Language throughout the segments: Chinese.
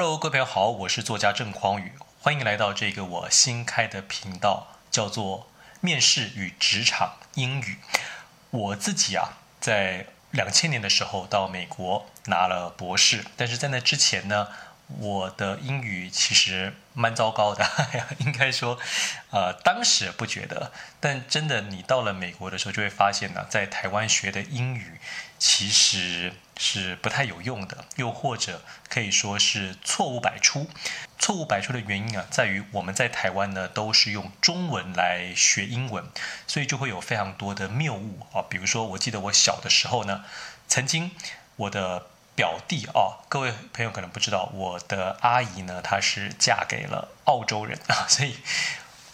Hello，各位朋友好，我是作家郑匡宇，欢迎来到这个我新开的频道，叫做“面试与职场英语”。我自己啊，在两千年的时候到美国拿了博士，但是在那之前呢，我的英语其实蛮糟糕的，应该说，呃，当时不觉得，但真的你到了美国的时候，就会发现呢，在台湾学的英语其实是不太有用的，又或者可以说是错误百出。错误百出的原因啊，在于我们在台湾呢都是用中文来学英文，所以就会有非常多的谬误啊。比如说，我记得我小的时候呢，曾经我的。表弟啊，各位朋友可能不知道，我的阿姨呢，她是嫁给了澳洲人 啊，所以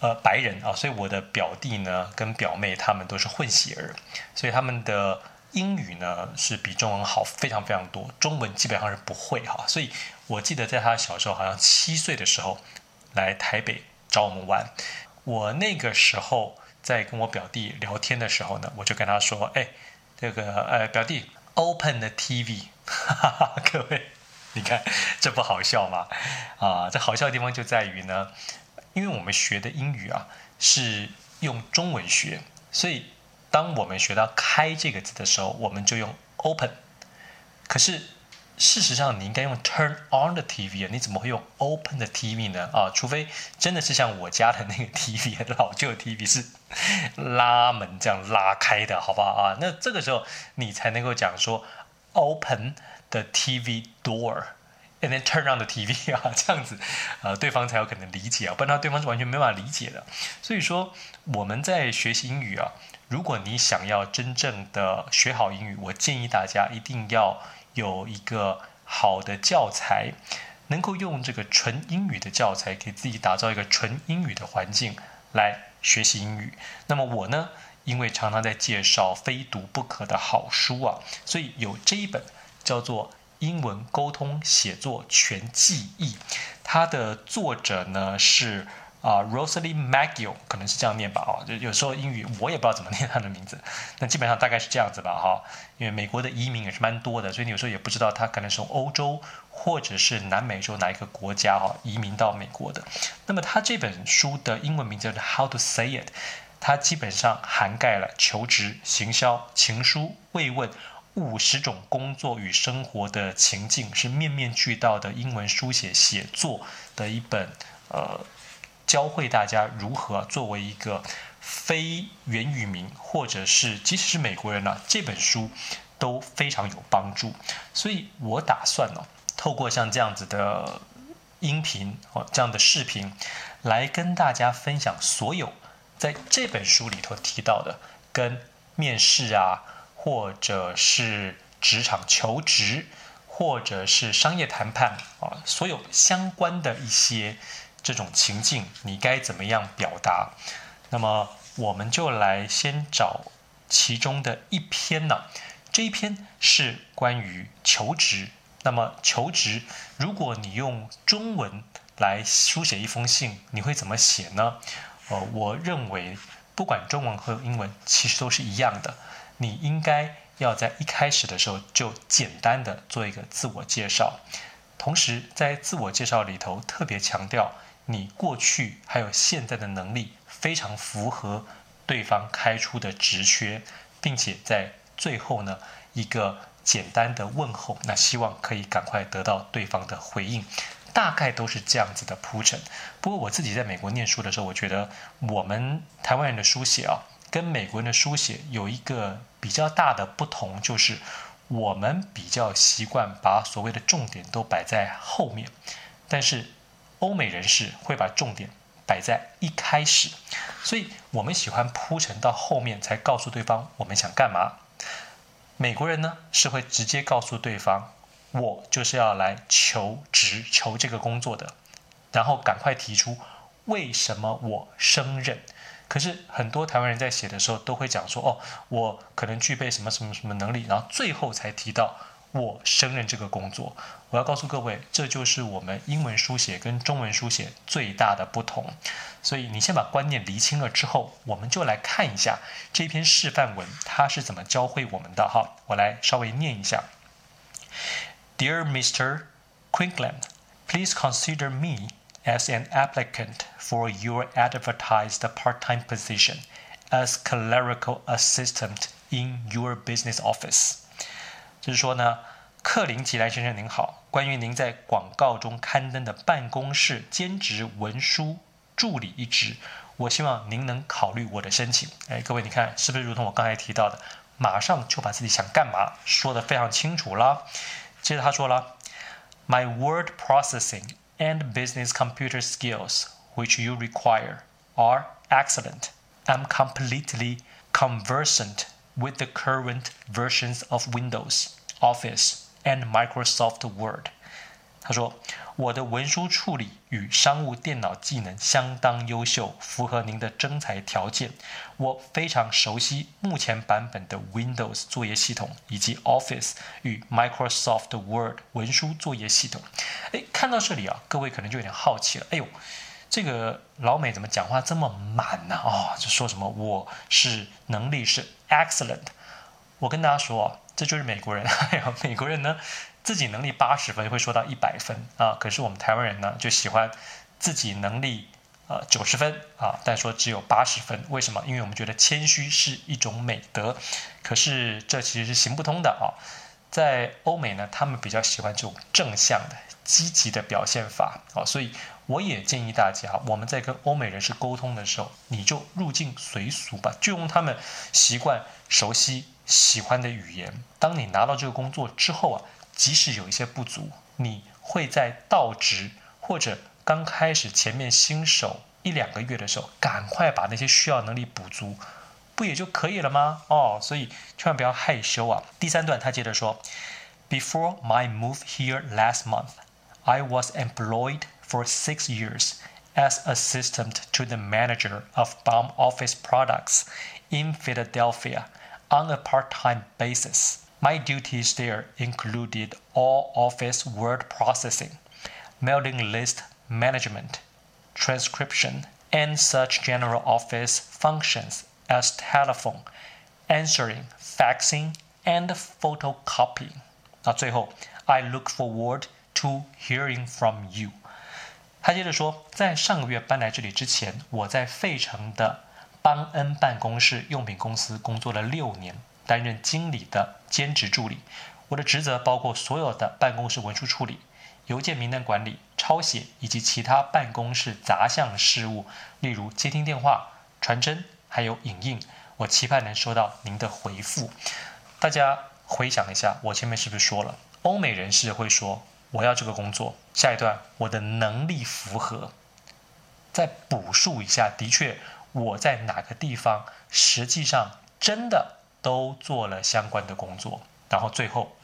呃白人啊，所以我的表弟呢跟表妹他们都是混血儿，所以他们的英语呢是比中文好非常非常多，中文基本上是不会哈。所以我记得在他小时候，好像七岁的时候来台北找我们玩，我那个时候在跟我表弟聊天的时候呢，我就跟他说，哎，这个呃表弟，Open the TV。哈哈哈，各位，你看这不好笑吗？啊，这好笑的地方就在于呢，因为我们学的英语啊是用中文学，所以当我们学到“开”这个字的时候，我们就用 “open”。可是事实上，你应该用 “turn on the TV” 啊，你怎么会用 “open the TV” 呢？啊，除非真的是像我家的那个 TV，老旧的 TV 是拉门这样拉开的，好不好啊？那这个时候你才能够讲说。Open the TV door and then turn on the TV 啊，这样子，呃，对方才有可能理解啊，不然的话对方是完全没办法理解的。所以说，我们在学习英语啊，如果你想要真正的学好英语，我建议大家一定要有一个好的教材，能够用这个纯英语的教材给自己打造一个纯英语的环境来学习英语。那么我呢，因为常常在介绍非读不可的好书啊，所以有这一本叫做《英文沟通写作全记忆》，它的作者呢是啊、Rosalie Magill 可能是这样念吧啊，就有时候英语我也不知道怎么念他的名字，那基本上大概是这样子吧哈，因为美国的移民也是蛮多的，所以你有时候也不知道他可能是从欧洲或者是南美洲哪一个国家哈移民到美国的。那么他这本书的英文名字叫做 How to Say It。它基本上涵盖了求职、行销、情书、慰问五十种工作与生活的情境，是面面俱到的英文书写写作的一本呃，教会大家如何作为一个非原语民或者是即使是美国人呢、这本书都非常有帮助。所以我打算呢、透过像这样子的音频哦，这样的视频，来跟大家分享所有。在这本书里头提到的，跟面试啊，或者是职场求职，或者是商业谈判啊，所有相关的一些这种情境，你该怎么样表达？那么我们就来先找其中的一篇呢。这一篇是关于求职。那么求职，如果你用中文来书写一封信，你会怎么写呢？呃，我认为不管中文和英文，其实都是一样的。你应该要在一开始的时候就简单的做一个自我介绍，同时在自我介绍里头特别强调你过去还有现在的能力非常符合对方开出的职缺，并且在最后呢一个简单的问候，那希望可以赶快得到对方的回应。大概都是这样子的铺陈。不过我自己在美国念书的时候，我觉得我们台湾人的书写啊，跟美国人的书写有一个比较大的不同，就是我们比较习惯把所谓的重点都摆在后面，但是欧美人士会把重点摆在一开始，所以我们喜欢铺陈到后面才告诉对方我们想干嘛。美国人呢，是会直接告诉对方。我就是要来求职、求这个工作的，然后赶快提出为什么我胜任。可是很多台湾人在写的时候都会讲说：“哦，我可能具备什么什么什么能力。”然后最后才提到我胜任这个工作。我要告诉各位，这就是我们英文书写跟中文书写最大的不同。所以你先把观念厘清了之后，我们就来看一下这篇示范文它是怎么教会我们的。哈，我来稍微念一下。Dear Mr. Quinkland, Please consider me as an applicant for your advertised part-time position as clerical assistant in your business office。就是说呢，克林吉莱先生您好，关于您在广告中刊登的办公室兼职文书助理一职，我希望您能考虑我的申请。哎，各位，你看是不是如同我刚才提到的，马上就把自己想干嘛说得非常清楚了。接着他说了，My word processing and business computer skills which you require are excellent. I'm completely conversant with the current versions of Windows, Office. And Microsoft Word，他说我的文书处理与商务电脑技能相当优秀，符合您的征才条件。我非常熟悉目前版本的 Windows 作业系统以及 Office 与 Microsoft Word 文书作业系统。诶，看到这里啊，各位可能就有点好奇了。哎呦，这个老美怎么讲话这么满呢？哦，就说什么我是能力是 excellent。我跟大家说。这就是美国人，哎呀，美国人呢，自己能力八十分会说到一百分啊，可是我们台湾人呢就喜欢自己能力呃九十分啊，但说只有八十分，为什么？因为我们觉得谦虚是一种美德，可是这其实是行不通的啊。在欧美呢，他们比较喜欢这种正向的、积极的表现法啊，所以我也建议大家，我们在跟欧美人士沟通的时候，你就入境随俗吧，就用他们习惯、熟悉。喜欢的语言，当你拿到这个工作之后啊，即使有一些不足，你会在到职或者刚开始前面新手一两个月的时候，赶快把那些需要能力补足，不也就可以了吗？哦，所以千万不要害羞啊。第三段他接着说，Before my move here last month, I was employed for six years as assistant to the manager of Baum Office Products in Philadelphia. On a part-time basis, my duties there included all office word processing, mailing list management, transcription, and such general office functions as telephone, answering, faxing, and photocopying. 那最后，I look forward to hearing from you。他接着说，在上个月搬来这里之前，我在费城的。邦恩办公室用品公司工作了六年，担任经理的兼职助理。我的职责包括所有的办公室文书处理、邮件名单管理、抄写以及其他办公室杂项事务，例如接听电话、传真，还有影印。我期盼能收到您的回复。大家回想一下，我前面是不是说了，欧美人士会说我要这个工作，下一段我的能力符合。再补述一下，的确。我在哪个地方，实际上真的都做了相关的工作，然后最后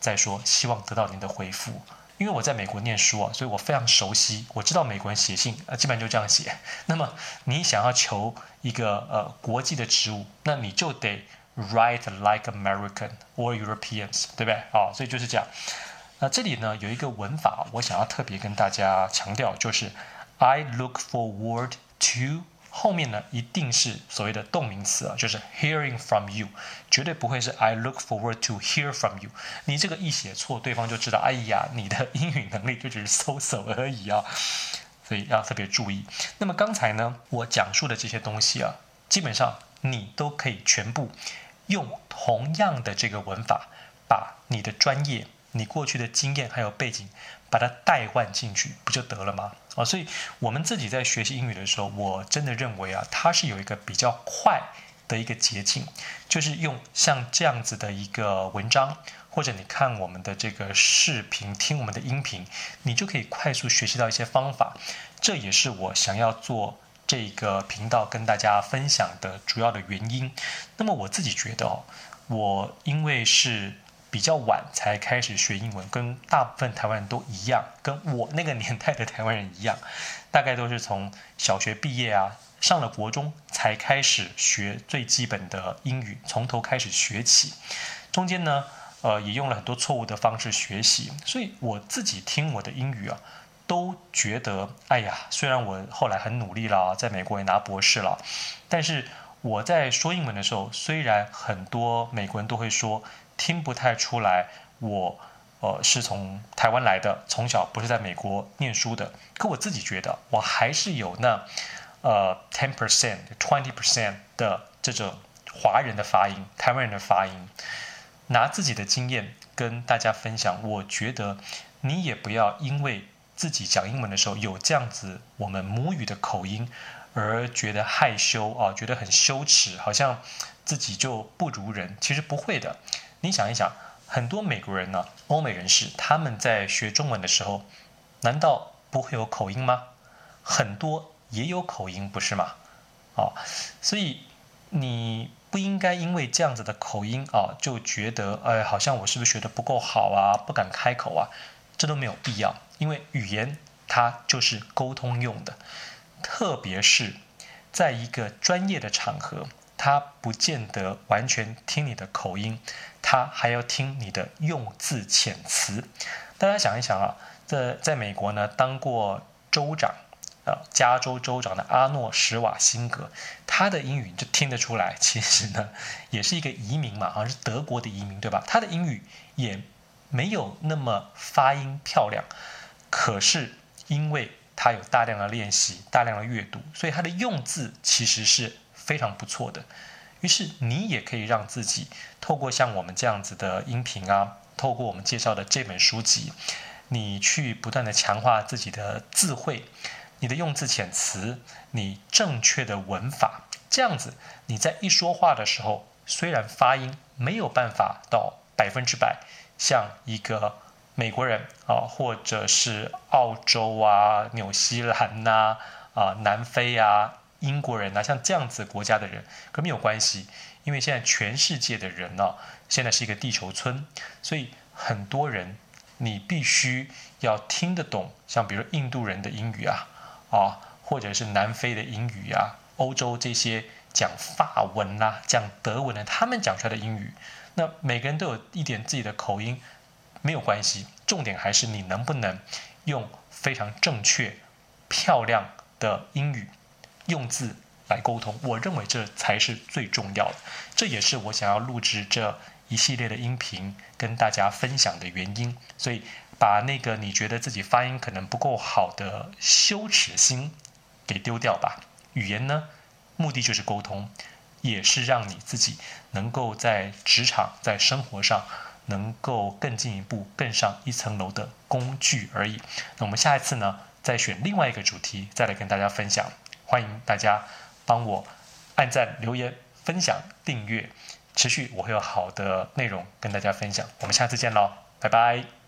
再说，希望得到您的回复。因为我在美国念书啊，所以我非常熟悉，我知道美国人写信啊，基本上就这样写。那么你想要求一个呃国际的职务，那你就得 write like American or Europeans，对不对？啊，所以就是这样。那这里呢有一个文法，我想要特别跟大家强调，就是 I look forward to。后面呢，一定是所谓的动名词啊，就是 hearing from you，绝对不会是 I look forward to hear from you。你这个一写错，对方就知道，哎呀，你的英语能力就只是 so-so 而已啊，所以要特别注意。那么刚才呢，我讲述的这些东西啊，基本上你都可以全部用同样的这个文法，把你的专业、你过去的经验还有背景，把它代换进去，不就得了吗？啊，所以我们自己在学习英语的时候，我真的认为啊，它是有一个比较快的一个捷径，就是用像这样子的一个文章，或者你看我们的这个视频，听我们的音频，你就可以快速学习到一些方法。这也是我想要做这个频道跟大家分享的主要的原因。那么我自己觉得哦，我因为是。比较晚才开始学英文，跟大部分台湾人都一样，跟我那个年代的台湾人一样，大概都是从小学毕业啊，上了国中才开始学最基本的英语，从头开始学起。中间呢，呃，也用了很多错误的方式学习，所以我自己听我的英语啊，都觉得，哎呀，虽然我后来很努力了，在美国也拿博士了，但是我在说英文的时候，虽然很多美国人都会说。听不太出来，我呃，是从台湾来的，从小不是在美国念书的。可我自己觉得，我还是有那呃 ten percent、twenty percent 的这种华人的发音，台湾人的发音。拿自己的经验跟大家分享，我觉得你也不要因为自己讲英文的时候有这样子我们母语的口音而觉得害羞啊，觉得很羞耻，好像自己就不如人。其实不会的，你想一想，很多美国人呢、欧美人士，他们在学中文的时候，难道不会有口音吗？很多也有口音，不是吗？啊，所以你。不应该因为这样子的口音啊，就觉得哎，好像我是不是学的不够好啊，不敢开口啊，这都没有必要。因为语言它就是沟通用的，特别是在一个专业的场合，他不见得完全听你的口音，他还要听你的用字遣词。大家想一想啊，在在美国呢，当过州长。加州州长的阿诺·施瓦辛格，他的英语就听得出来，其实呢，也是一个移民嘛，好像是德国的移民，对吧？他的英语也没有那么发音漂亮，可是因为他有大量的练习、大量的阅读，所以他的用字其实是非常不错的。于是你也可以让自己透过像我们这样子的音频啊，透过我们介绍的这本书籍，你去不断的强化自己的智慧。你的用字遣词，你正确的文法，这样子你在一说话的时候，虽然发音没有办法到百分之百像一个美国人啊，或者是澳洲啊、纽西兰呐、啊、啊南非啊、英国人呐、像这样子国家的人，可没有关系，因为现在全世界的人呢、啊，现在是一个地球村，所以很多人你必须要听得懂，像比如印度人的英语啊。啊，或者是南非的英语啊，欧洲这些讲法文呐、讲德文的，他们讲出来的英语，那每个人都有一点自己的口音，没有关系。重点还是你能不能用非常正确、漂亮的英语用字来沟通。我认为这才是最重要的。这也是我想要录制这一系列的音频跟大家分享的原因。所以。把那个你觉得自己发音可能不够好的羞耻心给丢掉吧。语言呢，目的就是沟通，也是让你自己能够在职场、在生活上能够更进一步、更上一层楼的工具而已。那我们下一次呢，再选另外一个主题，再来跟大家分享。欢迎大家帮我按赞、留言、分享、订阅，持续我会有好的内容跟大家分享。我们下次见喽，拜拜。